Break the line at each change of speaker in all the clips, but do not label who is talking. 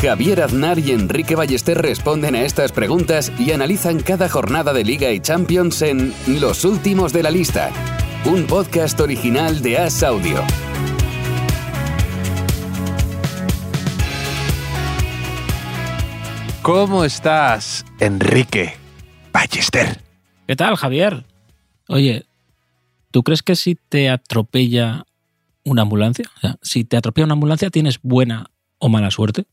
Javier Aznar y Enrique Ballester responden a estas preguntas y analizan cada jornada de Liga y Champions en Los Últimos de la Lista, un podcast original de As Audio.
¿Cómo estás, Enrique Ballester?
¿Qué tal, Javier? Oye, ¿tú crees que si te atropella una ambulancia, o sea, si te atropella una ambulancia, tienes buena o mala suerte?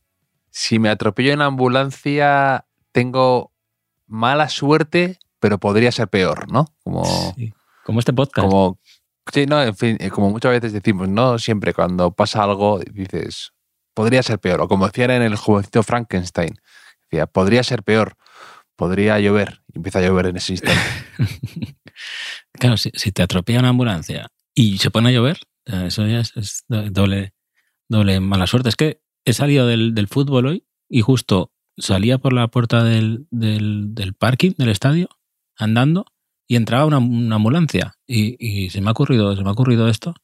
Si me atropello en ambulancia, tengo mala suerte, pero podría ser peor, ¿no? Como,
Sí, como este podcast.
como, sí, no, en fin, eh, como muchas veces decimos, no siempre cuando pasa algo dices, podría ser peor. O como decían en el jovencito Frankenstein, decía, podría ser peor, podría llover. Y empieza a llover en ese instante.
Claro, si, si te atropella una ambulancia y se pone a llover, eso ya es, es do- doble, doble mala suerte. Es que he salido del, del fútbol hoy y justo salía por la puerta del, del, del parking del estadio andando y entraba una, una ambulancia y, y se me ha ocurrido se me ha ocurrido esto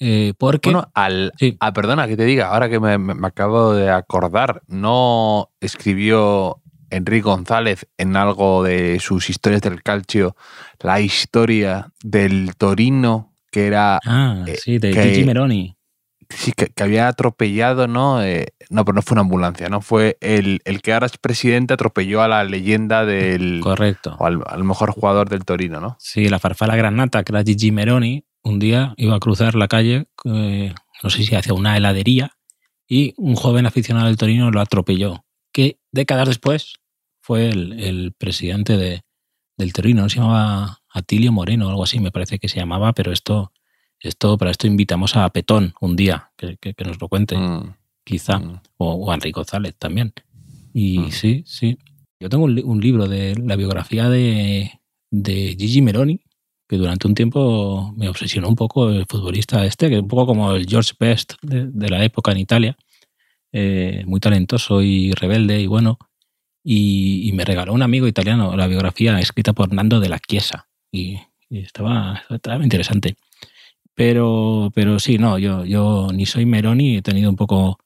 eh, porque
Bueno, al,
Sí.
ah, perdona que te diga, ahora que me, me- acabo de acordar, ¿no escribió Enrique González en algo de sus historias del calcio la historia del Torino que era
ah
eh,
sí de
que-
Gigi Meroni
sí, que, que había atropellado, ¿no? Eh, no, pero no fue una ambulancia, ¿no? Fue el, el que ahora es presidente atropelló a la leyenda del
correcto
o al, al mejor jugador del Torino, ¿no?
Sí, la farfala granata, que era Gigi Meroni, un día iba a cruzar la calle, eh, no sé si hacia una heladería, y un joven aficionado del Torino lo atropelló, que décadas después fue el, el presidente de, del Torino, no se llamaba Atilio Moreno o algo así, me parece que se llamaba, pero esto, esto para esto invitamos a Petón un día, que, que- que nos lo cuente,
Mm,
quizá,
mm.
o, o a Enrique González también. Y
Mm.
sí, sí. Yo tengo un, un libro de la biografía de, de Gigi Meroni, que durante un tiempo me obsesionó un poco el futbolista este, que es un poco como el George Best de, de la época en Italia, eh, muy talentoso y rebelde y bueno. Y, y me regaló un amigo italiano la biografía escrita por Nando de la Chiesa. Y, y estaba, estaba interesante. Pero, pero sí, no, yo, yo ni soy Meroni, he tenido un poco,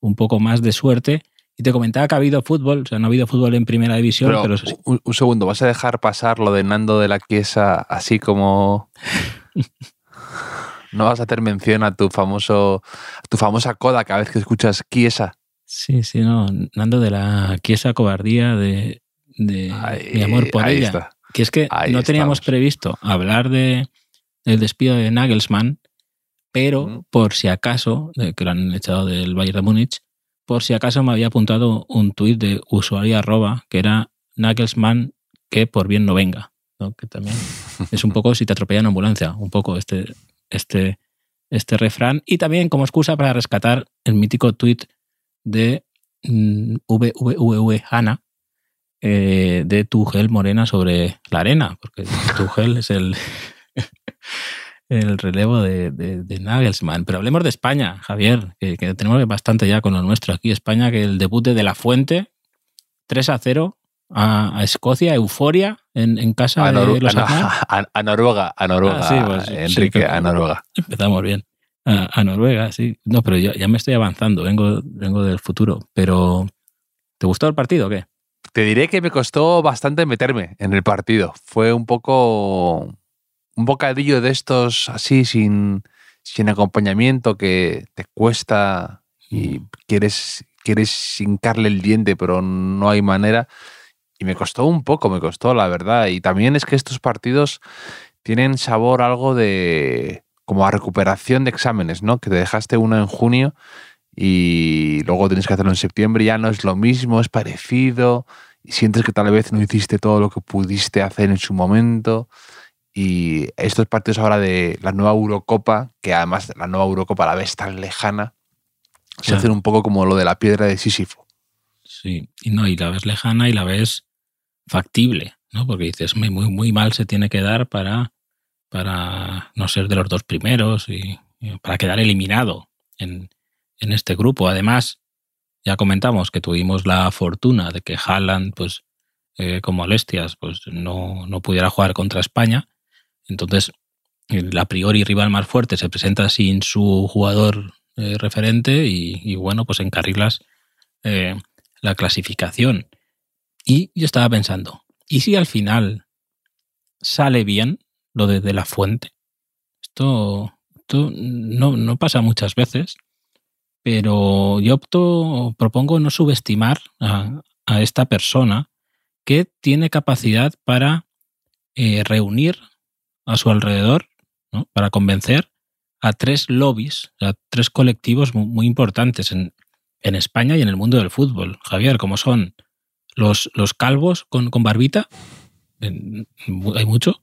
un poco más de suerte. Y te comentaba que ha habido fútbol, o sea, no ha habido fútbol en primera división,
Pero,
pero, sí-
un, un segundo, ¿vas a dejar pasar lo de Nando de la Chiesa así como... ¿No vas a hacer mención a tu famoso a tu famosa coda cada vez que escuchas Chiesa?
Sí, sí, no. Nando de la quiesa cobardía de, de
Ahí-
mi amor por ella.
está.
Que es que
Ahí
no teníamos
estamos.
previsto hablar de, del despido de Nagelsmann, pero por si acaso, de que lo han echado del Bayern de Múnich, por si acaso me había apuntado un tuit de usuario arroba que era Nagelsmann que por bien no venga. ¿no? Que también es un poco si te atropella una ambulancia, un poco este, este, este refrán. Y también como excusa para rescatar el mítico tuit de mm, VVVV Hanna eh, de Tuchel Morena sobre la arena, porque Tuchel es el, el relevo de, de- de Nagelsmann. Pero hablemos de España, Javier, que, que tenemos bastante ya con lo nuestro aquí. España, que el debut de De La Fuente, 3 a 0 a, a Escocia, euforia en, en casa
A,
de los
a, a- a Noruega, a Noruega,
Ah, sí, pues,
Enrique, a Noruega.
Empezamos bien. A, a Noruega, sí. No, pero yo ya me estoy avanzando, vengo, vengo del futuro. Pero, ¿te gustó el partido o qué?
Te diré que me costó bastante meterme en el partido. Fue un poco un bocadillo de estos así sin, sin acompañamiento que te cuesta y quieres, quieres hincarle el diente, pero no hay manera. Y me costó un poco, me costó, la verdad. Y también es que estos partidos tienen sabor algo de como a recuperación de exámenes, ¿no? Que te dejaste uno en junio y luego tienes que hacerlo en septiembre, ya no es lo mismo, es parecido, y sientes que tal vez no hiciste todo lo que pudiste hacer en su momento. Y estos partidos ahora de la nueva Eurocopa, que además la nueva Eurocopa la vez tan lejana, se
Claro.
hacen un poco como lo de la piedra de Sísifo.
Sí, y no, y la ves lejana y la ves factible. ¿no? Porque dices, muy, muy, muy mal se tiene que dar para, para no ser de los dos primeros y, y para quedar eliminado en, en este grupo. Además, ya comentamos que tuvimos la fortuna de que Haaland, pues, eh, con molestias, pues no, no pudiera jugar contra España. Entonces, el a priori rival más fuerte se presenta sin su jugador eh, referente y, bueno, pues encarrilas eh, la clasificación. Y yo estaba pensando, ¿y si al final sale bien lo de, de la fuente? Esto, esto no, no pasa muchas veces pero yo opto, propongo no subestimar a, a esta persona que tiene capacidad para eh, reunir a su alrededor, ¿no? para convencer a tres lobbies, a tres colectivos muy, importantes en, en, España y en el mundo del fútbol. Javier, como son los, los calvos con, con barbita, hay mucho,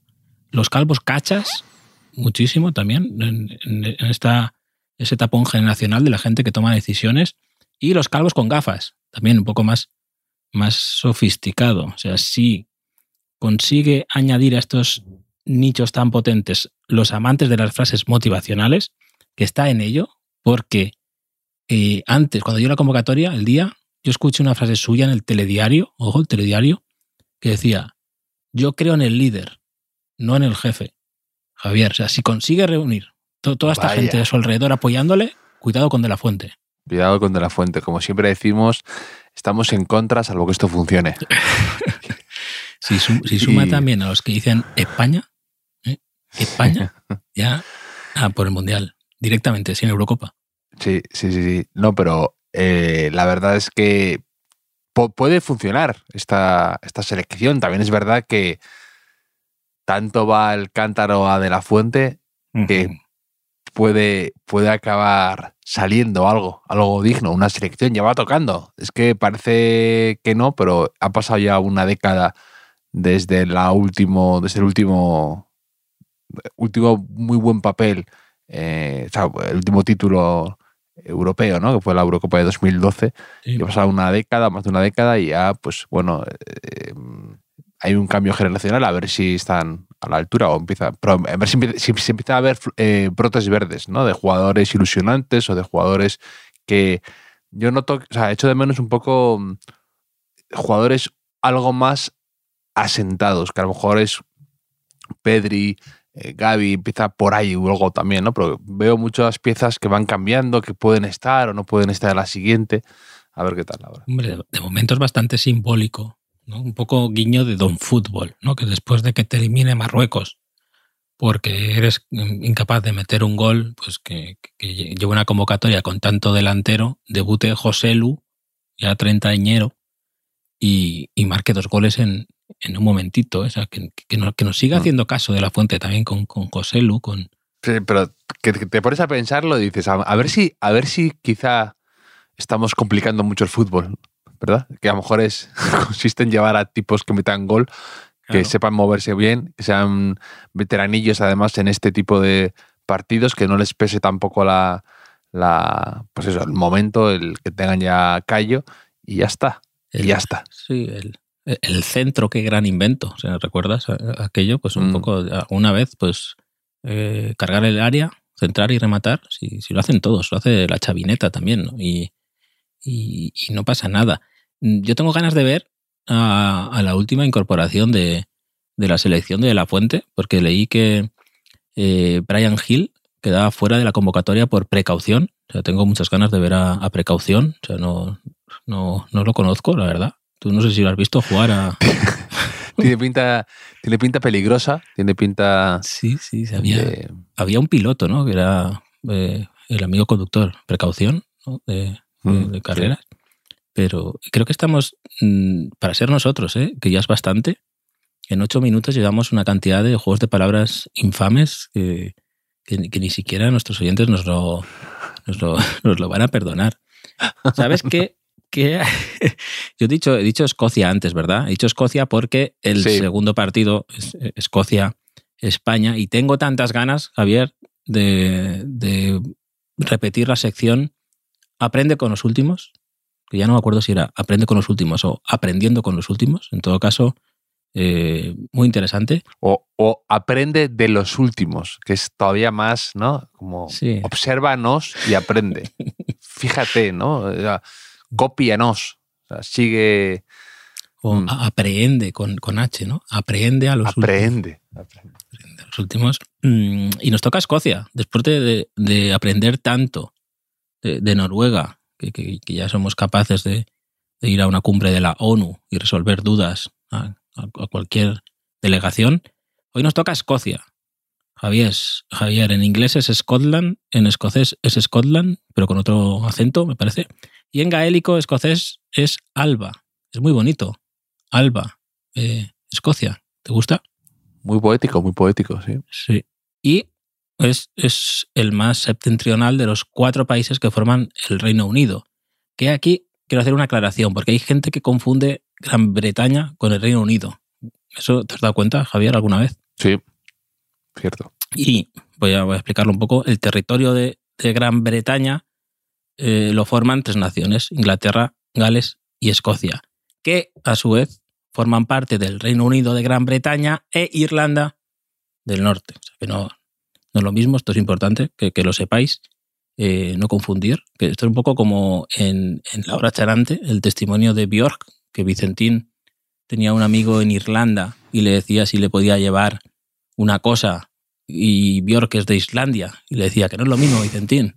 los calvos cachas, muchísimo también en, en esta ese tapón generacional de la gente que toma decisiones y los calvos con gafas, también un poco más, más sofisticado. O sea, si consigue añadir a estos nichos tan potentes los amantes de las frases motivacionales, que está en ello, porque eh, antes, cuando yo la convocatoria, el día, yo escuché una frase suya en el telediario, ojo, el telediario, que decía, yo creo en el líder, no en el jefe. Javier, o sea, si consigue reunir toda esta Vaya. gente a su alrededor apoyándole, cuidado con De La Fuente.
Cuidado con De La Fuente. Como siempre decimos, estamos en contra salvo que esto funcione.
si, su, si, suma y... también a los que dicen España. España, ya ah, por el Mundial, directamente, sin Eurocopa.
Sí, sí, sí, sí. No, pero eh, la verdad es que puede funcionar esta, esta selección. También es verdad que tanto va el cántaro a De La Fuente que uh -huh puede, puede acabar saliendo algo, algo digno, una selección, ya va tocando. Es que parece que no, pero ha pasado ya una década desde la último, desde el último, último muy buen papel, eh, o sea, el último título europeo, ¿no? Que fue la Eurocopa de 2012. Sí. ha pasado una década, más de una década, y ya, pues bueno, eh, hay un cambio generacional, a ver si están a la altura o empieza, pero a ver si, si, si empieza a haber eh, brotes verdes, ¿no? De jugadores ilusionantes o de jugadores que yo noto, o sea, echo de menos un poco mm, jugadores algo más asentados, que a lo mejor es Pedri, eh, Gaby, empieza por ahí o algo también, ¿no? Pero veo muchas piezas que van cambiando, que pueden estar o no pueden estar en la siguiente. A ver qué tal ahora.
Hombre, de momento es bastante simbólico ¿no? un poco guiño de Don Fútbol, ¿no? que después de que te elimine Marruecos porque eres incapaz de meter un gol, pues que, que lleve una convocatoria con tanto delantero, debute José Lu, ya treintañero, y, y marque dos goles en, en un momentito. O sea, que, que, nos, que nos siga haciendo caso de la fuente también con, con José Lu. Con...
Sí, pero que te pones a pensarlo y dices, a, a, ver si, a ver si quizá estamos complicando mucho el fútbol. ¿verdad? Que a lo mejor es, consiste en llevar a tipos que metan gol, que claro. sepan moverse bien, que sean veteranillos además en este tipo de partidos, que no les pese tampoco la, la pues eso, el momento, el que tengan ya callo y ya está.
El,
y ya está.
Sí, el, el, centro, qué gran invento. O sea, ¿Recuerdas aquello? Pues un mm. poco, una vez, pues eh, cargar el área, centrar y rematar. Si, si, lo hacen todos, lo hace la chavineta también. ¿no? Y, y, y, no pasa nada. Yo tengo ganas de ver a, a la última incorporación de, de, la selección de La Fuente, porque leí que eh, Brian Hill quedaba fuera de la convocatoria por precaución. O sea, tengo muchas ganas de ver a, a precaución. O sea, no, no, no, lo conozco, la verdad. Tú no sé si lo has visto jugar a.
tiene pinta tiene pinta peligrosa tiene pinta
sí sí había de... había un piloto no que era eh, el amigo conductor precaución ¿no? de, de, de carreras. Sí. Pero creo que estamos, mmm, para ser nosotros, ¿eh? que ya es bastante, en ocho minutos llevamos una cantidad de juegos de palabras infames que, que, que ni siquiera nuestros oyentes nos lo, nos lo, nos lo van a perdonar. ¿Sabes qué? Que yo he dicho, he dicho Escocia antes, ¿verdad? He dicho Escocia porque el sí. segundo partido es Escocia-España y tengo tantas ganas, Javier, de, de repetir la sección aprende con los últimos, que ya no me acuerdo si era aprende con los últimos o aprendiendo con los últimos. En todo caso, eh, muy interesante.
O, o aprende de los últimos, que es todavía más, ¿no? Como
Sí.
obsérvanos y aprende. Fíjate, ¿no? Cópianos. O sea, sigue,
O
Mm.
a- aprehende con, con H, ¿no? Aprehende a los últimos.
aprende. aprende.
de los últimos. Mm, Y nos toca Escocia, después de, de- de aprender tanto de, de Noruega, que, que- que ya somos capaces de, ir a una cumbre de la ONU y resolver dudas a, a- a cualquier delegación. Hoy nos toca Escocia. Javier, Javier, en inglés es Scotland, en escocés es Scotland, pero con otro acento, me parece. Y en gaélico escocés es Alba. Es muy bonito. Alba, eh, Escocia. ¿Te gusta?
Muy poético, muy poético, sí.
Sí. Y es, es el más septentrional de los cuatro países que forman el Reino Unido. Que aquí quiero hacer una aclaración, porque hay gente que confunde Gran Bretaña con el Reino Unido. ¿Eso te has dado cuenta, Javier, alguna vez?
Sí, cierto.
Y voy a, voy a explicarlo un poco. El territorio de, de Gran Bretaña eh, lo forman tres naciones, Inglaterra, Gales y Escocia, que a su vez forman parte del Reino Unido de Gran Bretaña e Irlanda del Norte. O sea que no, no es lo mismo, esto es importante que, que lo sepáis, eh, no confundir. Que esto es un poco como en, en La Hora Charante, el testimonio de Björk, que Vicentín tenía un amigo en Irlanda y le decía si le podía llevar una cosa y Björk es de Islandia y le decía que no es lo mismo, Vicentín.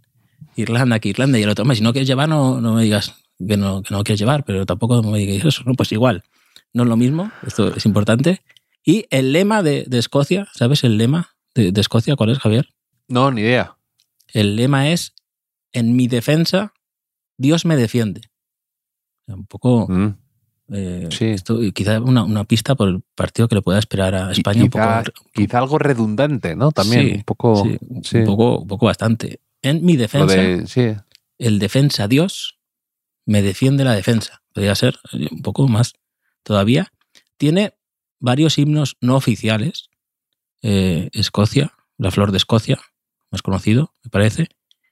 Irlanda que Irlanda y el otro, "Hombre, si no quieres llevar, no, no me digas que no, que no quieres llevar, pero tampoco me digas eso, no, pues igual. No es lo mismo, esto es importante. Y el lema de, de Escocia, ¿sabes el lema de, de Escocia cuál es, Javier?
No, ni idea.
El lema es, en mi defensa, Dios me defiende. Un poco,
Mm.
eh,
Sí.
esto, quizá una, una pista por el partido que le pueda esperar a España. un
quizá,
poco,
quizá algo redundante, ¿no? También,
Sí,
un poco.
sí. un poco, un poco bastante. En mi defensa,
de, sí,
el defensa Dios me defiende la defensa. Podría ser eh, un poco más todavía. Tiene varios himnos no oficiales. Eh, Escocia, la flor de Escocia, más conocido, me parece.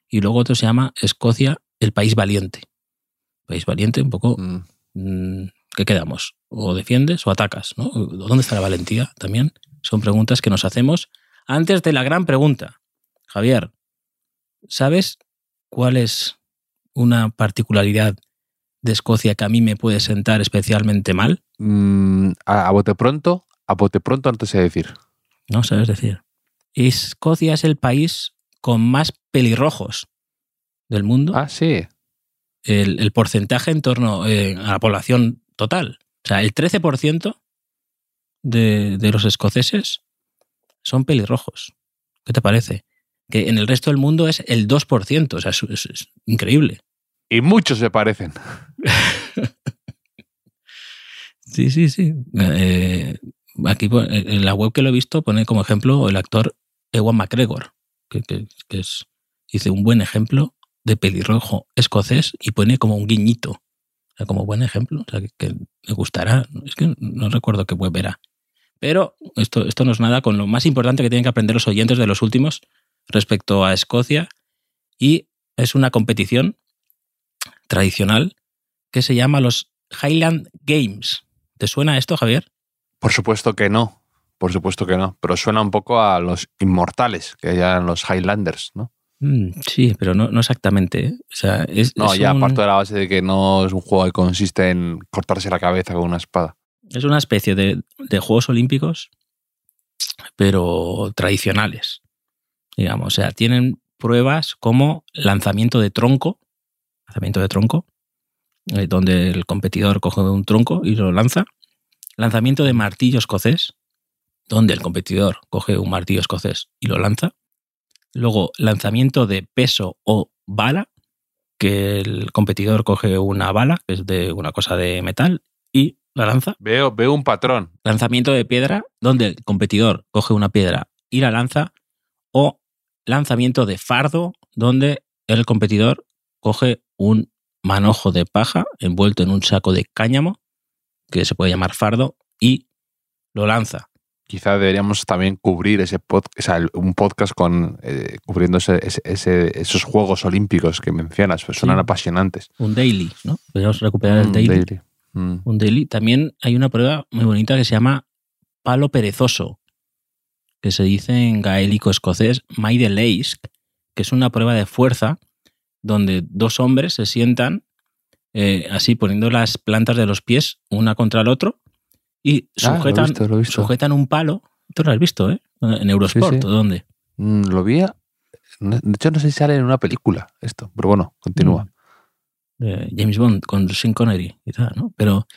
Y luego otro se llama Escocia, el país valiente. País valiente, un poco,
mm,
mm, ¿qué quedamos? O defiendes o atacas, ¿no? ¿Dónde está la valentía? También son preguntas que nos hacemos antes de la gran pregunta. Javier, ¿sabes cuál es una particularidad de Escocia que a mí me puede sentar especialmente mal?
mm, a, a bote pronto, a bote pronto antes de decir.
No sabes decir. Escocia es el país con más pelirrojos del mundo.
Ah, sí.
el, el porcentaje en torno eh, a la población total. O sea, el 13% de, de los escoceses son pelirrojos. ¿Qué te parece? Que en el resto del mundo es el 2%. O sea, es, es- es increíble.
Y muchos se parecen.
Sí, sí, sí. Eh, aquí pon- en la web que lo he visto pone como ejemplo el actor Ewan McGregor, que, que- que es, dice, un buen ejemplo de pelirrojo escocés y pone como un guiñito. O sea, como buen ejemplo. O sea, que, que me gustará. Es que no recuerdo qué web era. Pero esto, esto no es nada con lo más importante que tienen que aprender los oyentes de los últimos respecto a Escocia. Y es una competición tradicional que se llama los Highland Games. ¿Te suena esto, Javier?
Por supuesto que no. Por supuesto que no. Pero suena un poco a los inmortales, que ya los Highlanders, ¿no?
Mm, sí, pero no, no exactamente. ¿eh? O sea, es,
No,
es
ya
un-
parto de la base de que no es un juego que consiste en cortarse la cabeza con una espada.
es una especie de, de Juegos Olímpicos, pero tradicionales. Digamos, o sea, tienen pruebas como lanzamiento de tronco, lanzamiento de tronco, eh, donde el competidor coge un tronco y lo lanza. Lanzamiento de martillo escocés, donde el competidor coge un martillo escocés y lo lanza. Luego, lanzamiento de peso o bala, que el competidor coge una bala, que es de una cosa de metal, y la lanza.
Veo, veo un patrón.
Lanzamiento de piedra, donde el competidor coge una piedra y la lanza. O lanzamiento de fardo, donde el competidor coge un manojo de paja envuelto en un saco de cáñamo, que se puede llamar fardo, y lo lanza.
Quizá deberíamos también cubrir ese podcast, o sea, el- un podcast con eh, cubriendo ese- ese- esos Juegos Olímpicos que mencionas, pues suenan
Sí.
apasionantes.
Un daily, ¿no? Podríamos recuperar el
Mm,
daily.
daily. Mm.
un daily. También hay una prueba muy bonita que se llama palo perezoso, que se dice en gaélico escocés Leisk, que es una prueba de fuerza donde dos hombres se sientan eh, así poniendo las plantas de los pies una contra el otro y
Ah, lo
sujetan,
visto, lo he visto.
sujetan un palo. Tú lo has visto, ¿eh? En Eurosport,
Sí, sí.
¿o ¿dónde?
Mm, lo vi. a- De hecho, no sé si sale en una película esto, pero bueno, continúa.
Mm. de James Bond con Sean Connery y tal, ¿no? Pero,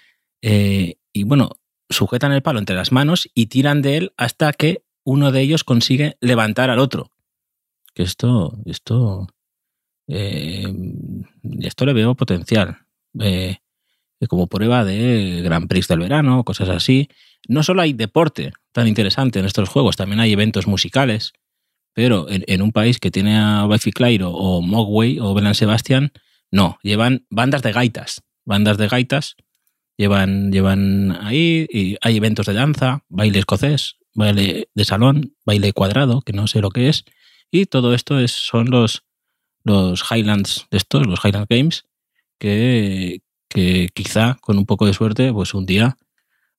eh, y bueno, sujetan el palo entre las manos y tiran de él hasta que uno de ellos consigue levantar al otro. Que esto, esto, eh, esto le veo potencial. Eh, como prueba de Grand Prix del verano, cosas así. No solo hay deporte tan interesante en estos juegos, también hay eventos musicales. Pero en, un país que tiene a Bifi Clyro o Mogwai o Belan Sebastian, no, llevan bandas de gaitas. Bandas de gaitas llevan, llevan ahí y hay eventos de danza, baile escocés, baile de salón, baile cuadrado, que no sé lo que es. Y todo esto es, son los, los Highlands de estos, los Highland Games, que, que quizá con un poco de suerte, pues un día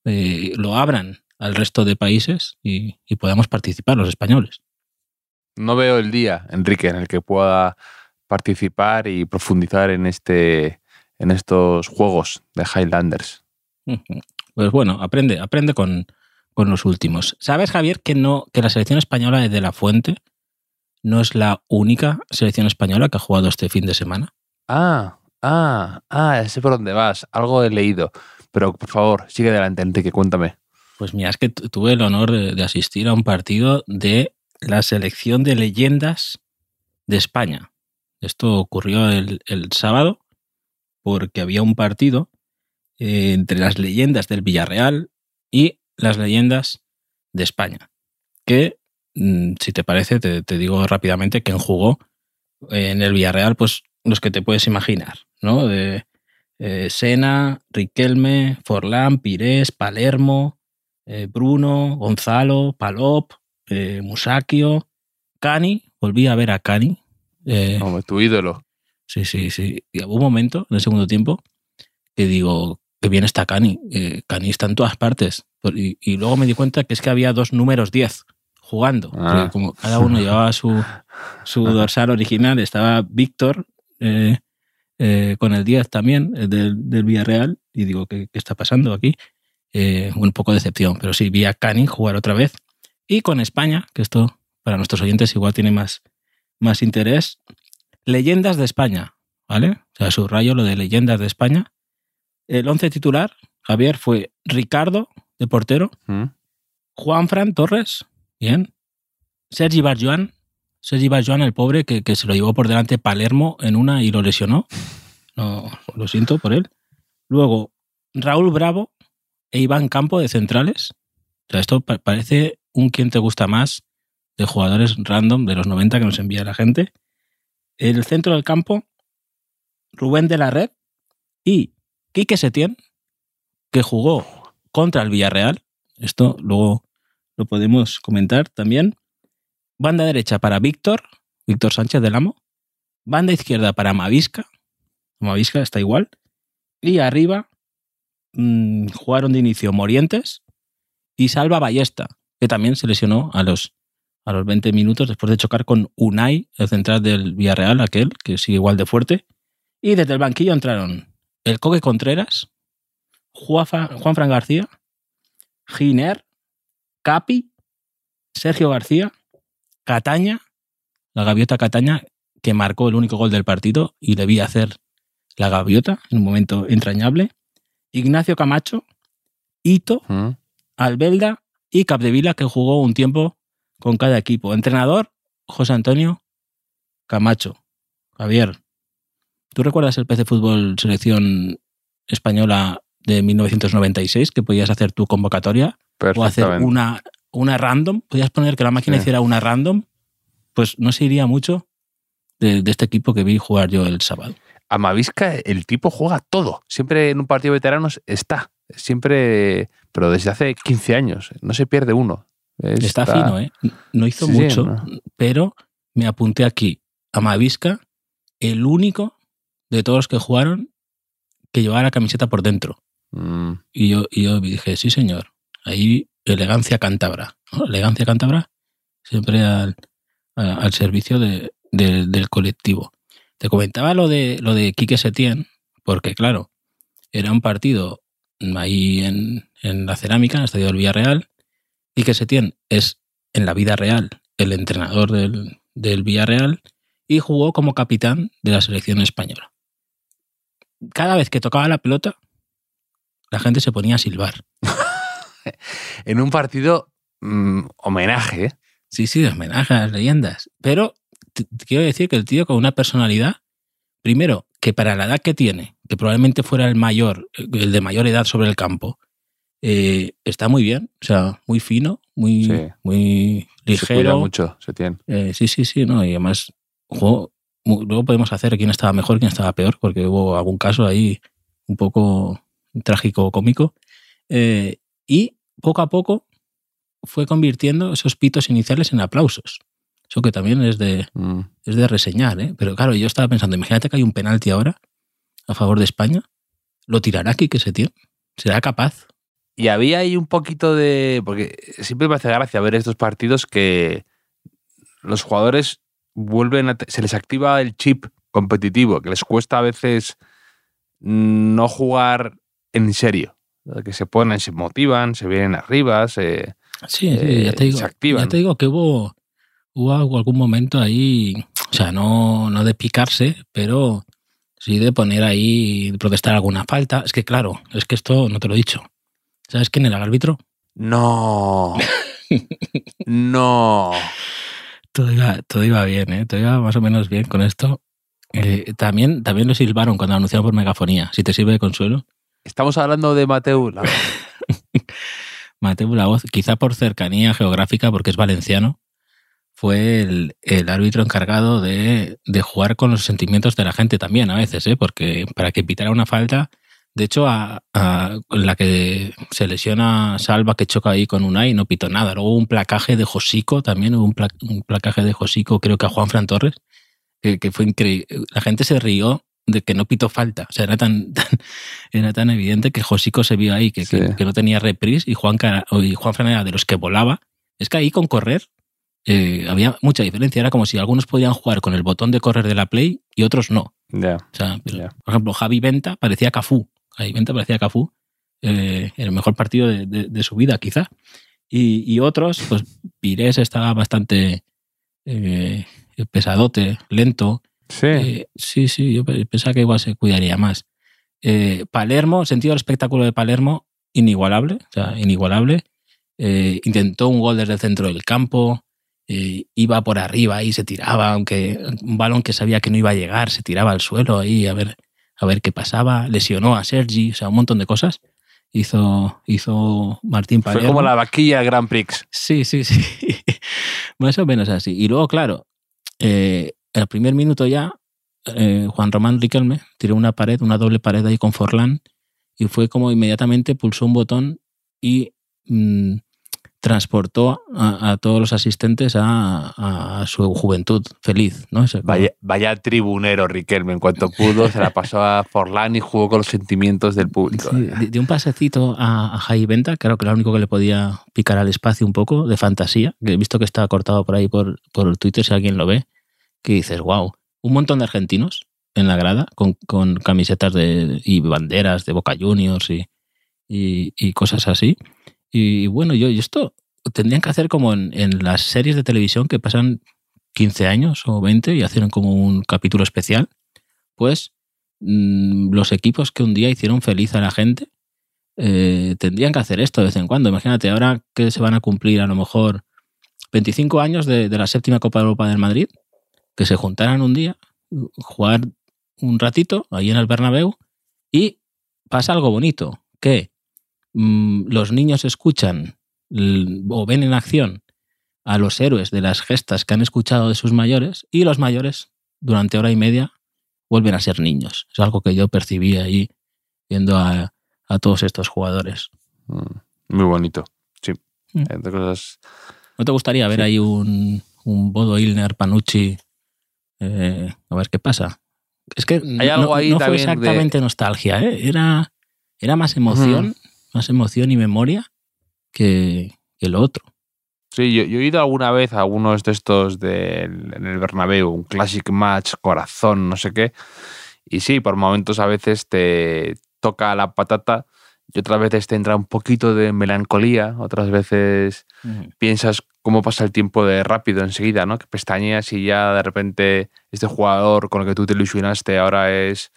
eh, lo abran al resto de países y, y podamos participar los españoles.
No veo el día, Enrique, en el que pueda participar y profundizar en este en estos juegos de Highlanders.
Pues bueno, aprende, aprende con, con los últimos. ¿Sabes, Javier, que no, que la selección española de la Fuente no es la única selección española que ha jugado este fin de semana?
Ah, ah, ah, sé por dónde vas. Algo he leído. Pero por favor, sigue adelante, Enrique, cuéntame.
Pues mira, es que tu- tuve el honor de, de asistir a un partido de la selección de leyendas de España. Esto ocurrió el, el sábado porque había un partido eh, entre las leyendas del Villarreal y las leyendas de España. Que, mm, si te parece, te, te digo rápidamente quién jugó en el Villarreal, pues los que te puedes imaginar, ¿no? De eh, Sena, Riquelme, Forlán, Pires, Palermo, eh, Bruno, Gonzalo, Palop, eh, Musacchio, Cani, volví a ver a Cani. eh,
tu ídolo.
Sí, sí, sí. Y hubo un momento en el segundo tiempo que digo, que bien está Cani. Eh, Cani está en todas partes. Y, y luego me di cuenta que es que había dos números 10 jugando.
Ah.
Como cada uno llevaba su, su dorsal original, estaba Víctor eh, eh, con el 10 también, el del, del Villarreal. Y digo, ¿qué, qué está pasando aquí? Eh, un poco de decepción, pero sí, vi a Cani jugar otra vez. Y con España, que esto para nuestros oyentes igual tiene más, más interés, leyendas de España, ¿vale? O sea, subrayo lo de leyendas de España. El once titular, Javier, fue Ricardo, de portero,
¿Mm?
Juanfran Torres, bien, Sergi Barjuan, Sergi Barjuan, el pobre que, que se lo llevó por delante Palermo en una y lo lesionó. No, lo siento por él. Luego, Raúl Bravo e Iván Campo de centrales. O sea, esto pa- parece un quien te gusta más de jugadores random de los 90 que nos envía la gente. El centro del campo, Rubén de la Red y Quique Setién, que jugó contra el Villarreal. Esto luego lo podemos comentar también. Banda derecha para Víctor, Víctor Sánchez del Amo. Banda izquierda para Mavisca. Mavisca está igual. Y arriba mm, jugaron de inicio Morientes y Salva Ballesta, que también se lesionó a los, a los 20 minutos después de chocar con Unai, el central del Villarreal, aquel que sigue igual de fuerte. Y desde el banquillo entraron el Coque Contreras, Juanfran García, Giner, Capi, Sergio García, Cataña, la gaviota Cataña, que marcó el único gol del partido y debía hacer la gaviota en un momento entrañable, Ignacio Camacho, Ito,
¿Mm?
Albelda y Capdevila, que jugó un tiempo con cada equipo. Entrenador, José Antonio Camacho. Javier, ¿tú recuerdas el PC Fútbol Selección Española de 1996 que podías hacer tu convocatoria o hacer una, una random? Podías poner que la máquina
Sí.
hiciera una random. Pues no se iría mucho de, de este equipo que vi jugar yo el sábado.
A Mavisca el tipo juega todo. Siempre en un partido de veteranos está. Siempre, pero desde hace 15 años. No se pierde uno.
Está, fino, ¿eh? No hizo
Sí, sí,
mucho,
no.
pero me apunté aquí a Mavisca, el único de todos los que jugaron que llevaba la camiseta por dentro.
Mm,
Y yo, y yo dije, sí, señor. Ahí elegancia cántabra. ¿no? Elegancia cántabra siempre al, a- al servicio de- de- del colectivo. Te comentaba lo de, lo de Quique Setién, porque claro, era un partido ahí en, en la cerámica, en el estadio del Villarreal. Quique Setién es en la vida real el entrenador del, del Villarreal y jugó como capitán de la selección española. Cada vez que tocaba la pelota, la gente se ponía a silbar.
En un partido mm, homenaje, ¿eh?
Sí, sí, homenaje a las leyendas. Pero te- te quiero decir que el tío con una personalidad, primero, que para la edad que tiene, que probablemente fuera el mayor, el de mayor edad sobre el campo, eh, está muy bien, o sea, muy fino, muy,
Sí.
muy
se cuida
ligero.
mucho, se tiene.
Eh, sí, sí, sí, no, y además, mu- luego podemos hacer quién estaba mejor, quién estaba peor, porque hubo algún caso ahí un poco trágico cómico. Eh, y poco a poco fue convirtiendo esos pitos iniciales en aplausos. Eso que también es de,
Mm.
es de reseñar, ¿eh? Pero claro, yo estaba pensando, imagínate que hay un penalti ahora a favor de España. ¿Lo tirará aquí que se tiene? ¿Será capaz?
Y había ahí un poquito de. Porque siempre me hace gracia ver estos partidos que los jugadores vuelven a. Se les activa el chip competitivo, que les cuesta a veces no jugar en serio. Que se ponen, se motivan, se vienen arriba, se.
Sí, sí,
Eh,
ya te digo.
se activan.
Ya te digo que hubo, hubo algún momento ahí, o sea, no, no de picarse, pero sí de poner ahí, de protestar alguna falta. Es que claro, es que esto no te lo he dicho. ¿Sabes quién era el árbitro?
No. no.
Todo iba, todo iba bien, ¿eh? Todo iba más o menos bien con esto. Eh, también, también lo silbaron cuando anunciaron por megafonía. Si te sirve de consuelo.
Estamos hablando de Mateu. La-
Mateo la voz, quizá por cercanía geográfica, porque es valenciano, fue el, el árbitro encargado de, de jugar con los sentimientos de la gente también a veces, ¿eh? porque para que pitara una falta, de hecho, a, a la que se lesiona Salva que choca ahí con Unai, no pitó nada. Luego hubo un placaje de Josico, también hubo un, pla- un placaje de Josico, creo que a Juan Fran Torres, que, que fue increíble. La gente se rió de que no pitó falta. O sea, era tan, tan- era tan evidente que Josico se vio ahí, que, que-
Sí.
que no tenía reprise y Juan, y Juan Fran era de los que volaba. Es que ahí con correr eh, había mucha diferencia. Era como si algunos podían jugar con el botón de correr de la Play y otros no. O sea, pero, por ejemplo, Javi Venta parecía Cafú. Javi Venta parecía Cafú. eh, el mejor partido de, de- de su vida, quizá. Y, y otros, pues Pires estaba bastante eh, pesadote, lento.
Sí.
Eh, sí, sí, yo pe- pensaba que igual se cuidaría más. Eh, Palermo, sentido del espectáculo de Palermo, inigualable, o sea, inigualable. Intentó un gol desde el centro del campo, iba por arriba y se tiraba, aunque un balón que sabía que no iba a llegar, se tiraba al suelo ahí a ver, a ver qué pasaba. Lesionó a Sergi, o sea, un montón de cosas. Hizo, hizo Martín
Fue
Palermo.
como la vaquilla Grand Prix.
Sí, sí, sí. Más o menos así. Y luego, claro, eh, el primer minuto ya, eh, Juan Román Riquelme tiró una pared, una doble pared ahí con Forlán, y fue como inmediatamente pulsó un botón y mm, transportó a, a todos los asistentes a, a su juventud feliz, ¿no?
Vaya, vaya tribunero Riquelme. En cuanto pudo, se la pasó a Forlán y jugó con los sentimientos del público.
Sí, de, de un pasecito a, Jai Venta, claro que era lo único que le podía picar al espacio un poco de fantasía, que he visto que está cortado por ahí por, por Twitter si alguien lo ve, que dices, wow, un montón de argentinos en la grada con, con camisetas de, y banderas de Boca Juniors y, y, y cosas así. Y, bueno, yo, yo esto tendrían que hacer como en, en las series de televisión que pasan 15 años o 20 y hacen como un capítulo especial, pues mm, los equipos que un día hicieron feliz a la gente eh, tendrían que hacer esto de vez en cuando. Imagínate, ahora que se van a cumplir a lo mejor 25 años de, de la séptima Copa de Europa del Madrid, que se juntaran un día, jugar un ratito ahí en el Bernabéu y pasa algo bonito, que los niños escuchan o ven en acción a los héroes de las gestas que han escuchado de sus mayores y los mayores durante hora y media vuelven a ser niños. Es algo que yo percibí ahí viendo a, a todos estos jugadores.
Mm, Muy bonito. Sí.
Mm.
Entre cosas.
¿No te gustaría ver
Sí.
ahí un, un Bodo Ilner, Panucci? eh, a ver qué pasa. Es que
Hay algo
no,
ahí
no fue
de-
exactamente nostalgia, ¿eh? era, era más emoción, más emoción y memoria que, que lo otro.
Sí, yo, yo he ido alguna vez a algunos de estos del, en el Bernabéu, un Classic Match, corazón, no sé qué. Y sí, por momentos a veces te toca la patata y otras veces te entra un poquito de melancolía, otras veces piensas cómo pasa el tiempo de rápido enseguida, ¿no? Que pestañeas y ya de repente este jugador con el que tú te ilusionaste ahora es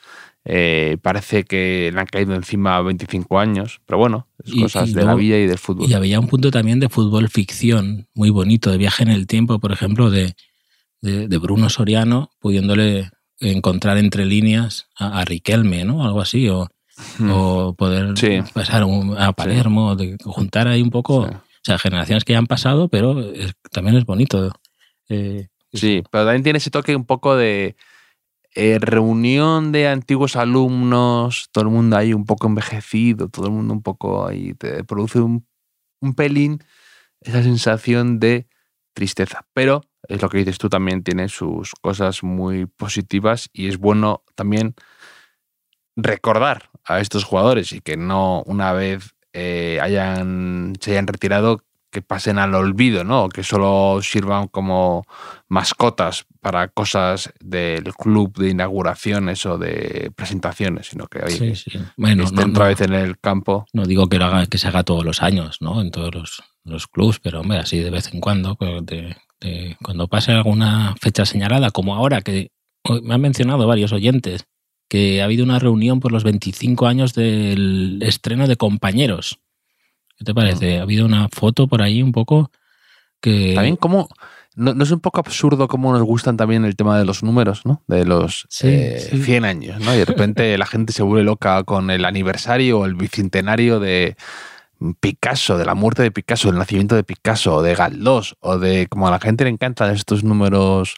eh, parece que le han caído encima 25 años, pero bueno, es
Y-
cosas
y
de
luego-
la vida y del fútbol.
Y había un punto también de fútbol ficción muy bonito, de viaje en el tiempo, por ejemplo, de, de, de Bruno Soriano, pudiéndole encontrar entre líneas a, a Riquelme, ¿no? Algo así, o,
Mm.
o poder
Sí.
pasar un- a Palermo, de juntar ahí un poco,
Sí.
o sea, generaciones que ya han pasado, pero es- también es bonito. eh,
Sí, pero también tiene ese toque un poco de eh, reunión de antiguos alumnos, todo el mundo ahí un poco envejecido, todo el mundo un poco ahí, te produce un, un pelín esa sensación de tristeza. Pero es lo que dices tú, también tiene sus cosas muy positivas y es bueno también recordar a estos jugadores y que no una vez eh, hayan, se hayan retirado que pasen al olvido, ¿no? Que solo sirvan como mascotas para cosas del club de inauguraciones o de presentaciones, sino que, oye,
sí,
que
sí. Bueno,
estén
no,
otra
no-
vez en el campo.
no digo que, lo haga, que se haga todos los años, ¿no? En todos los, los clubs, pero hombre, así de vez en cuando, de- de- cuando pase alguna fecha señalada, como ahora que me han mencionado varios oyentes, que ha habido una reunión por los 25 años del estreno de Compañeros. ¿Qué te parece? Ha habido una foto por ahí un poco que...
También como... ¿no, no es un poco absurdo cómo nos gustan también el tema de los números, ¿no? De los
Sí,
eh,
sí.
100 años, ¿no? Y de repente la gente se vuelve loca con el aniversario o el bicentenario de Picasso, de la muerte de Picasso, del nacimiento de Picasso, o de Galdós, o de... Como a la gente le encantan estos números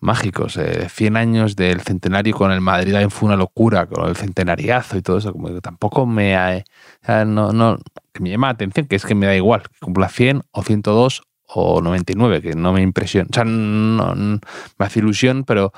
mágicos, eh, 100 años del centenario con el Madrid también fue una locura, con el centenariazo y todo eso, como que tampoco me... sea, no, no, que me llama la atención, que es que me da igual, que cumpla 100 o 102 o 99, que no me impresiona. O sea, no, no- me hace ilusión, pero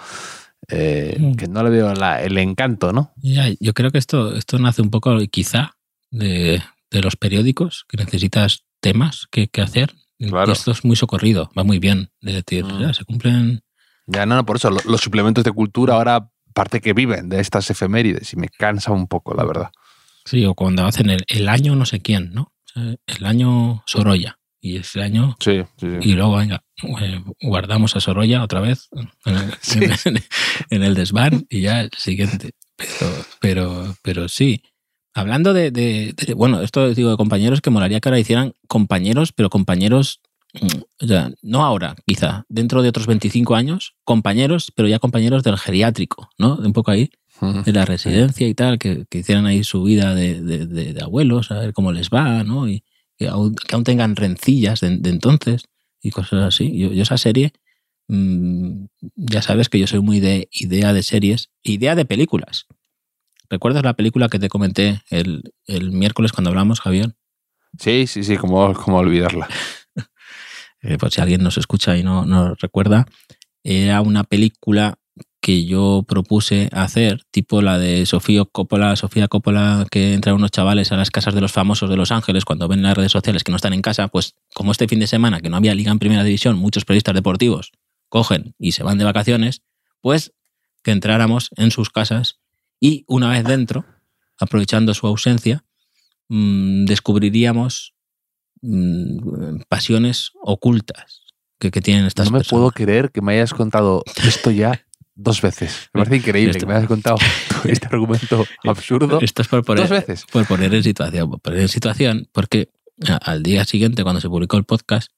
eh, que no le veo la- el encanto, ¿no?
Ya, yo creo que esto, esto nace un poco quizá de, de los periódicos, que necesitas temas que, que hacer.
Claro.
Y esto es muy socorrido, va muy bien. De decir,
Mm.
ya, se cumplen
Ya, no, no, por eso lo- los suplementos de cultura ahora parte que viven de estas efemérides y me cansa un poco, la verdad.
Sí, o cuando hacen el, el año no sé quién, ¿no? El año Sorolla. Y ese año.
Sí, sí, sí.
Y luego, venga, eh, guardamos a Sorolla otra vez en el, en- el desván y ya el siguiente. Pero, pero, pero sí. Hablando de, de- de- Bueno, esto digo de compañeros que molaría que ahora hicieran compañeros, pero compañeros. mm, O sea, no ahora, quizá, dentro de otros 25 años, compañeros, pero ya compañeros del geriátrico, ¿no? Un poco ahí de la residencia y tal, que, que hicieran ahí su vida de, de- de- de abuelos, a ver cómo les va, ¿no? Y que aún, que aún tengan rencillas de, de entonces y cosas así. Yo, yo esa serie, mm, ya sabes que yo soy muy de idea de series, idea de películas. ¿Recuerdas la película que te comenté el, el miércoles cuando hablamos, Javier?
Sí, sí, sí, como, como olvidarla.
Eh, por si alguien nos escucha y no, no recuerda, era una película que yo propuse hacer, tipo la de Sofía Coppola, Sofía Coppola, que entran unos chavales a las casas de los famosos de Los Ángeles cuando ven en las redes sociales que no están en casa, pues como este fin de semana que no había liga en primera división, muchos periodistas deportivos cogen y se van de vacaciones, pues que entráramos en sus casas y una vez dentro, aprovechando su ausencia, mm, descubriríamos mm, pasiones ocultas que, que tienen estas
no me
personas.
puedo creer que me hayas contado esto ya dos veces. Me parece increíble que me hayas contado este argumento absurdo
Esto es por poner,
dos veces.
por poner en situación, por poner en situación, porque al día siguiente, cuando se publicó el podcast,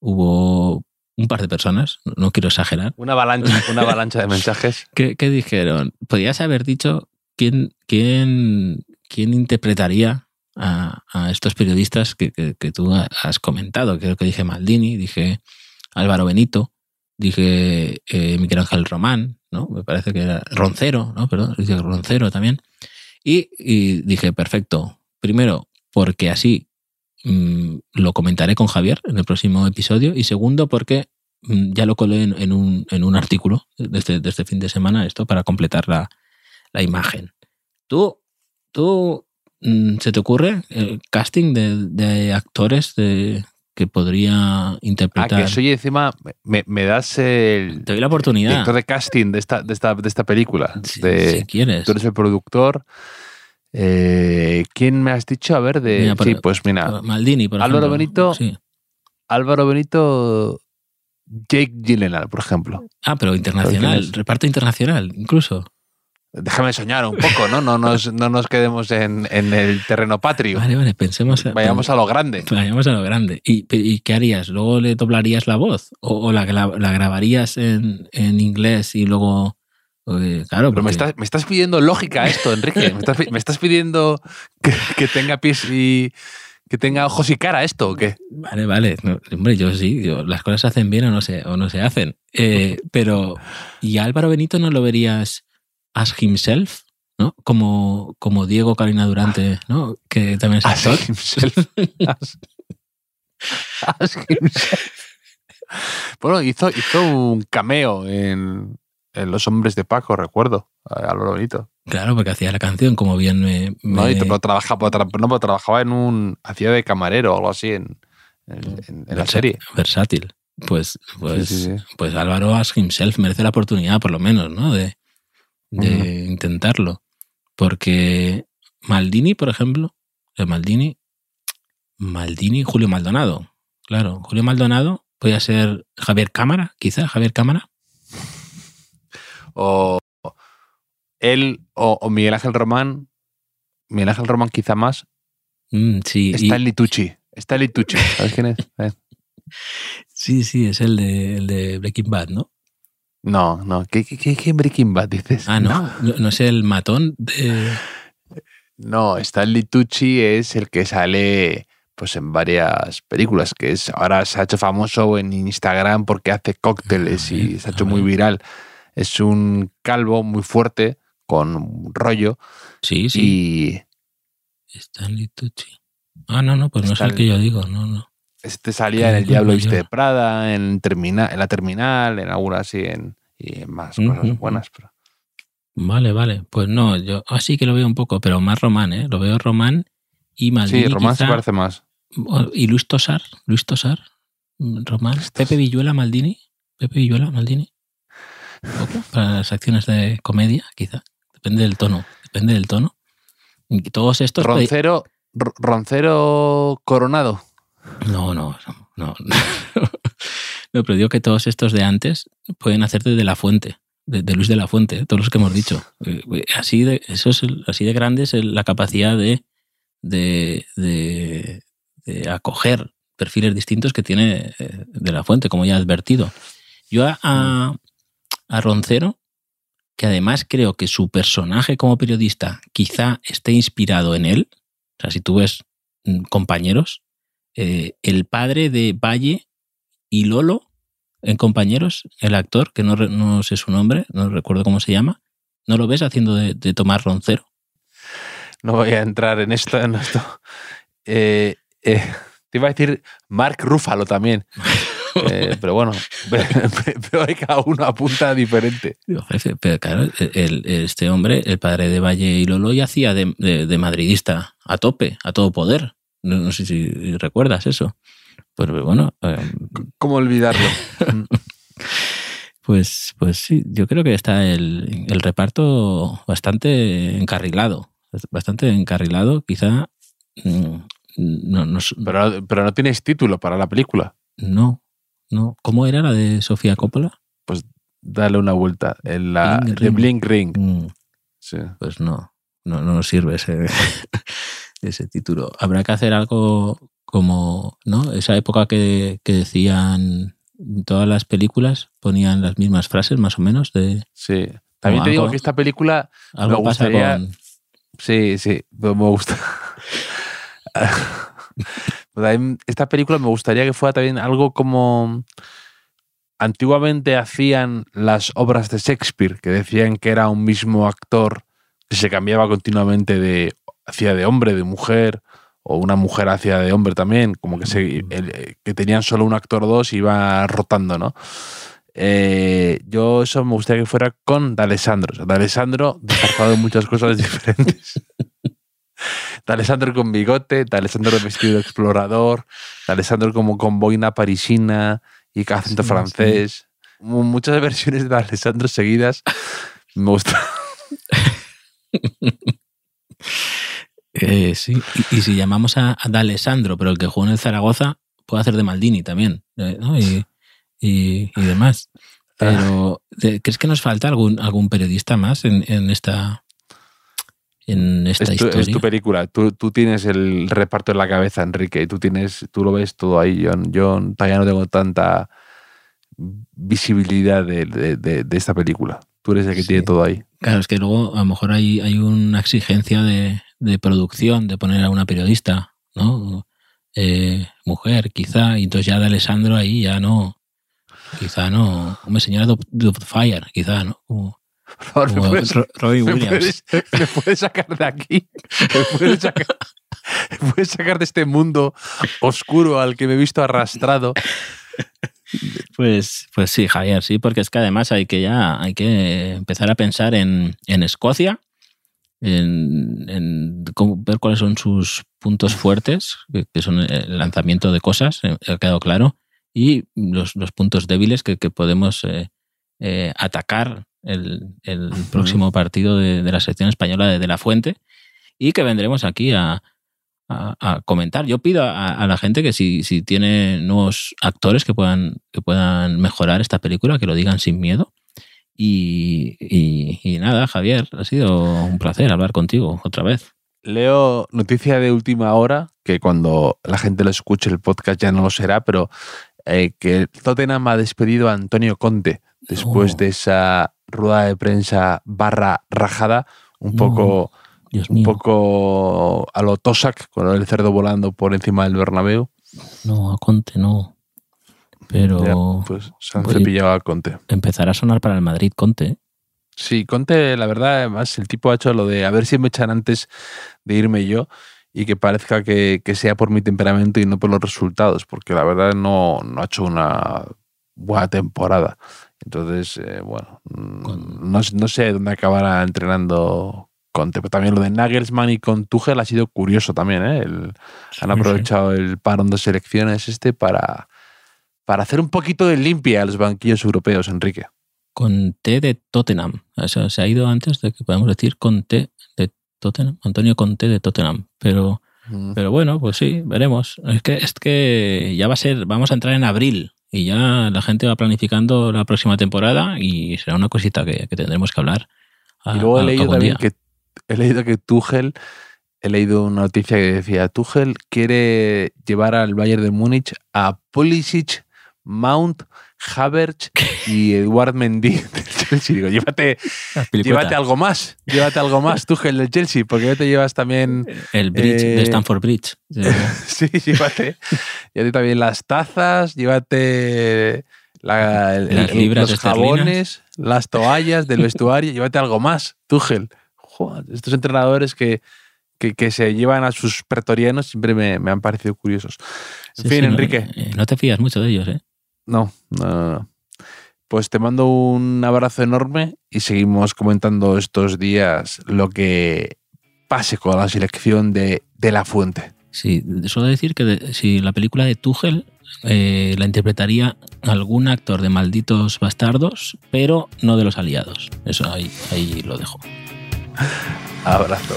hubo un par de personas, no- quiero exagerar,
Una avalancha, una avalancha de mensajes.
que, que dijeron, podrías haber dicho quién, quién, quién interpretaría a, a estos periodistas que, que- que tú ha- has comentado. Creo que dije Maldini, dije Álvaro Benito, dije eh, Miguel Ángel Román, ¿no? Me parece que era Roncero, ¿no? Perdón, dije Roncero también. Y, dije, perfecto. Primero, porque así mm, lo comentaré con Javier en el próximo episodio. Y segundo, porque mm, ya lo colé en, un, en un artículo este, de este fin de semana, esto para completar la, la imagen. Tú, tú mm, ¿se te ocurre el casting de, de actores de, que podría
Ah,
interpretar?
que soy encima, me, me das el
Te doy la oportunidad.
director de casting de esta, de esta, de esta película.
si,
de,
si quieres.
Tú eres el productor. Eh, ¿Quién me has dicho? A ver, de.
Mira,
sí, pues mira.
Maldini, por
Álvaro
ejemplo.
Benito.
Sí.
Álvaro Benito, Jake Gyllenhaal, por ejemplo.
Ah, pero
¿Quién
internacional, reparto internacional, incluso.
Déjame soñar un poco, ¿no? No nos, no nos quedemos en, en el terreno patrio.
Vale, vale, pensemos.
Vayamos a lo grande.
Vayamos a lo grande. ¿Y, y qué harías? ¿Luego le doblarías la voz? ¿O, o la, la grabarías en, en inglés y luego.? eh, claro,
Pero me
porque-
estás, me estás pidiendo lógica esto, Enrique. Me estás, me estás pidiendo que, que tenga pies y que tenga ojos y cara esto, ¿o qué?
Vale, vale. No, hombre, yo sí, yo- las cosas se hacen bien o no se, o no se hacen. Eh, pero, ¿y a Álvaro Benito no lo verías as himself? ¿No? Como, como Diego Carina Durante, ¿no? Que también es actor.
himself. Ask- ask himself. Bueno, hizo, hizo un cameo en, en Los Hombres de Paco, recuerdo. A Álvaro Benito.
Claro, porque hacía la canción, como bien me.
No, y trabajaba, no, pero trabajaba en un. hacía de camarero o algo así en, en- la serie.
Versátil. Pues, pues,
Sí, sí, sí.
pues Álvaro Ask himself merece la oportunidad, por lo menos, ¿no? De, de intentarlo. Porque Maldini, por ejemplo, de Maldini, Maldini y Julio Maldonado. Claro, Julio Maldonado podía ser Javier Cámara, quizá, Javier Cámara.
O él o, o Miguel Ángel Román. Miguel Ángel Román quizá más.
Mm, sí, y-
Está en Litucci. Está Litucci. ¿Sabes quién es? Eh.
sí, sí, es el de, el de Breaking Bad, ¿no?
No, no. ¿Qué, qué, qué- qué Breaking Bad dices?
Ah, no, no, no es el matón de...
No, Stanley Tucci es el que sale pues en varias películas, que es ahora se ha hecho famoso en Instagram porque hace cócteles
Ah,
y se ha hecho
ah,
muy viral. Es un calvo muy fuerte con un rollo
Sí, sí,
y
Stanley Tucci. Ah, no, no, pues no es el que yo digo, no, no.
Este salía en El Diablo. Viste de Prada, en, termina- en la terminal, en alguna así, en, y en más cosas buenas. Pero,
Vale, vale. Pues no, yo así que lo veo un poco, pero más Román, ¿eh? Lo veo Román y Maldini
sí, Román se parece más.
Y Luis Tosar, Luis Tosar, Román, Pepe Villuela, Maldini, Pepe Villuela, Maldini. Poco, para las acciones de comedia, quizá. Depende del tono, depende del tono. Y todos estos...
Roncero, Ro- Roncero Coronado.
No, no, no. No, No, pero digo que todos estos de antes pueden hacerte de la fuente, de, de Luis de la Fuente, ¿eh? todos los que hemos dicho. Eh, Así de, eso es el- así de grande es la capacidad de, de, de- acoger perfiles distintos que tiene eh, de la fuente, como ya he advertido. Yo a, a, a Roncero, que además creo que su personaje como periodista quizá esté inspirado en él, o sea, si tú ves mm, compañeros, eh, el padre de Valle y Lolo en compañeros, el actor, que no, no sé su nombre, no recuerdo cómo se llama, ¿no lo ves haciendo de, de Tomás Roncero?
No voy a entrar en esto. En esto. Eh, eh, te iba a decir Mark Ruffalo también. Eh, pero bueno, pero hay cada uno apunta diferente.
Pero claro, el- este hombre, el padre de Valle y Lolo, ya hacía de, de- de madridista a tope, a todo poder. No, no sé si recuerdas eso. Pero bueno, eh,
¿Cómo olvidarlo?
pues, pues sí, yo creo que está el, el reparto bastante encarrilado. Bastante encarrilado, quizá. mm, No, no,
Pero, pero no tienes título para la película.
no, no. ¿Cómo era la de Sofía Coppola?
Dale una vuelta. En la,
Blink
de
Ring.
Blink Ring.
Mm,
Sí.
pues no, no, no nos sirve ese, ese título. Habrá que hacer algo como, ¿no? Esa época que, que decían todas las películas, ponían las mismas frases más o menos de
sí. También te digo que esta película,
algo
Me
pasa
gustaría-
con...
sí, sí, me gusta. Esta película me gustaría que fuera también algo como antiguamente hacían las obras de Shakespeare, que decían que era un mismo actor que se cambiaba continuamente de hacía de hombre, de mujer, o una mujer hacía de hombre también, como que, se, el- que tenían solo un actor o dos y iba rotando, ¿no? Eh, yo eso me gustaría que fuera con D'Alessandro. D'Alessandro disfrazado de muchas cosas diferentes. de Alessandro con bigote, de Alessandro vestido de explorador, de Alessandro como con boina parisina y acento
Sí,
francés. Mu- Muchas versiones de Alessandro seguidas. Me gusta.
Eh, sí, y, y si llamamos a, a D'Alessandro, pero el que jugó en el Zaragoza, puede hacer de Maldini también, eh, ¿no? Y, y- y demás. Pero, ¿te- ¿crees que nos falta algún, algún periodista más en, en esta, en esta
Es tu,
historia?
es tu película. Tú, tú tienes el reparto en la cabeza, Enrique, y tú tienes, tú lo ves todo ahí. Yo, yo todavía no tengo tanta visibilidad de, de- de- de esta película. Tú eres el que
Sí.
tiene todo ahí.
Claro, es que luego a lo mejor hay, hay una exigencia de, de producción, de poner a una periodista, ¿no? Eh, mujer, quizá, y entonces ya de Alessandro ahí ya no, quizá no, una señora Fire, quizá, ¿no? Como,
Por favor, ¿me puedes- ¿Me
Williams.
puedes, me puedes sacar de aquí? ¿Me puedes sacar, me puedes sacar de este mundo oscuro al que me he visto arrastrado?
Pues, pues sí, Javier, sí, porque es que además hay que ya hay que empezar a pensar en, en Escocia, en, en cómo- ver cuáles son sus puntos fuertes, que, que son el lanzamiento de cosas, eh, ha quedado claro, y los, los puntos débiles que, que podemos eh, eh, atacar el, el próximo partido de, de la selección española de, de la Fuente y que vendremos aquí a, a- a comentar. Yo pido a, a la gente que si, si tiene nuevos actores que puedan, que puedan mejorar esta película, que lo digan sin miedo. Y, y- y nada, Javier, ha sido un placer hablar contigo otra vez.
Leo noticia de última hora, que cuando la gente lo escuche el podcast ya no lo será, pero eh, que el Tottenham ha despedido a Antonio Conte después
Oh.
de esa rueda de prensa barra rajada, un
No.
poco, un poco a lo Tosak, con el cerdo volando por encima del Bernabéu.
no, a Conte no. Pero
Ya, pues se han cepillado a Conte.
empezará a sonar para el Madrid Conte. ¿eh?
Sí, Conte, la verdad, además, el tipo ha hecho lo de a ver si me echan antes de irme yo y que parezca que, que sea por mi temperamento y no por los resultados, porque la verdad no, no ha hecho una buena temporada. Entonces, eh, bueno, mm, no, no sé dónde acabará entrenando Conte, pero también lo de Nagelsmann y con Tuchel ha sido curioso también. ¿eh? El- han aprovechado el parón de selecciones este para, para hacer un poquito de limpia a los banquillos europeos, Enrique.
Con T de Tottenham. O sea, se ha ido antes de que podemos decir con T de Tottenham. Antonio Conte de Tottenham. Pero
Mm.
Pero bueno, pues sí, veremos. Es que, es que ya va a ser, vamos a entrar en abril y ya la gente va planificando la próxima temporada y será una cosita que, que tendremos que hablar. a-
Y luego he leído también
día.
que he leído que Tuchel, he leído una noticia que decía Tuchel quiere llevar al Bayern de Múnich a Pulisic, Mount, Havertz y Eduard Mendy del Chelsea. Digo, llévate, llévate algo más, llévate algo más, Tuchel del Chelsea, porque ya te llevas también,
El bridge
eh,
de Stanford Bridge. Eh,
sí, llévate, llévate también las tazas, llévate la- el-
Las libras
los jabones, las toallas del vestuario, llévate algo más, Tuchel. Joder, estos entrenadores que, que, que se llevan a sus pretorianos siempre me, me han parecido curiosos. En
sí,
fin,
sí,
Enrique,
eh, No, te fías mucho de ellos, ¿eh?
No, no, no, no. Pues te mando un abrazo enorme y seguimos comentando estos días lo que pase con la selección de, de la fuente.
Sí, suelo decir que de- si la película de Tuchel eh, la interpretaría algún actor de malditos bastardos, pero no de los aliados. Eso ahí, ahí lo dejo.
Abrazo.